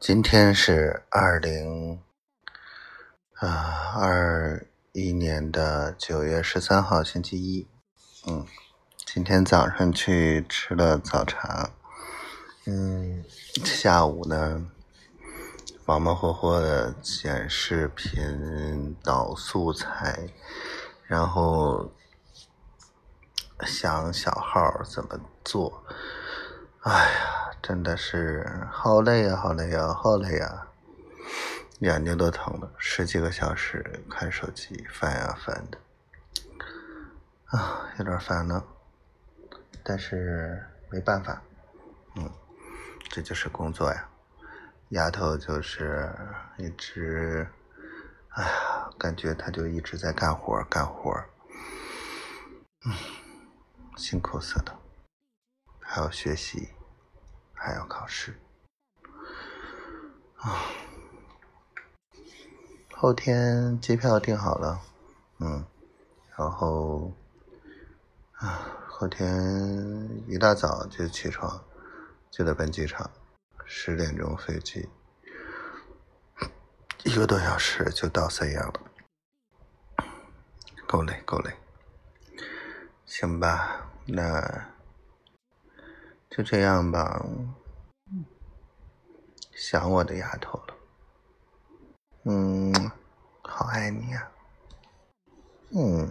今天是二零啊二一年的九月十三号，星期一。嗯，今天早上去吃了早茶。嗯，下午呢，忙忙活活的剪视频、导素材，然后想小号怎么做。哎呀，真的是好累呀，好累呀，好累呀，眼睛都疼了，十几个小时看手机，烦呀烦的，啊，有点烦了，但是没办法，嗯，这就是工作呀，丫头就是一直，哎呀，感觉她就一直在干活干活，嗯，辛苦死了。还要学习，还要考试，啊！后天机票订好了，嗯，然后啊，后天一大早就起床，就得奔机场，十点钟飞机，一个多小时就到沈阳了，够累够累，行吧，那。就这样吧，想我的丫头了，嗯，好爱你呀，嗯。